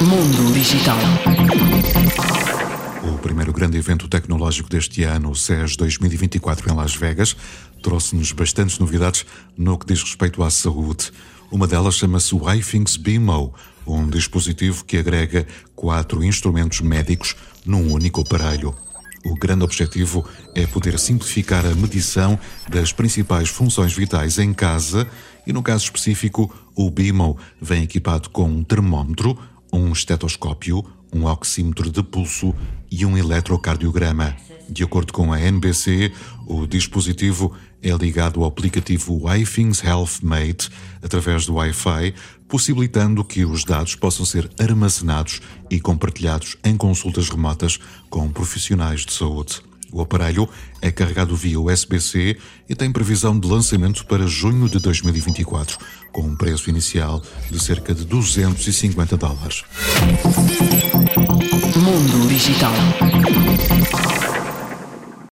Mundo Digital. O primeiro grande evento tecnológico deste ano, o CES 2024 em Las Vegas, trouxe-nos bastantes novidades no que diz respeito à saúde. Uma delas chama-se o iThings BIMO, um dispositivo que agrega quatro instrumentos médicos num único aparelho. O grande objetivo é poder simplificar a medição das principais funções vitais em casa e, no caso específico, o BIMO vem equipado com um termómetro, um estetoscópio, um oxímetro de pulso e um eletrocardiograma. De acordo com a NBC, o dispositivo é ligado ao aplicativo iThings Health Mate através do Wi-Fi, possibilitando que os dados possam ser armazenados e compartilhados em consultas remotas com profissionais de saúde. O aparelho é carregado via USB-C e tem previsão de lançamento para junho de 2024, com um preço inicial de cerca de 250 dólares. Mundo Digital.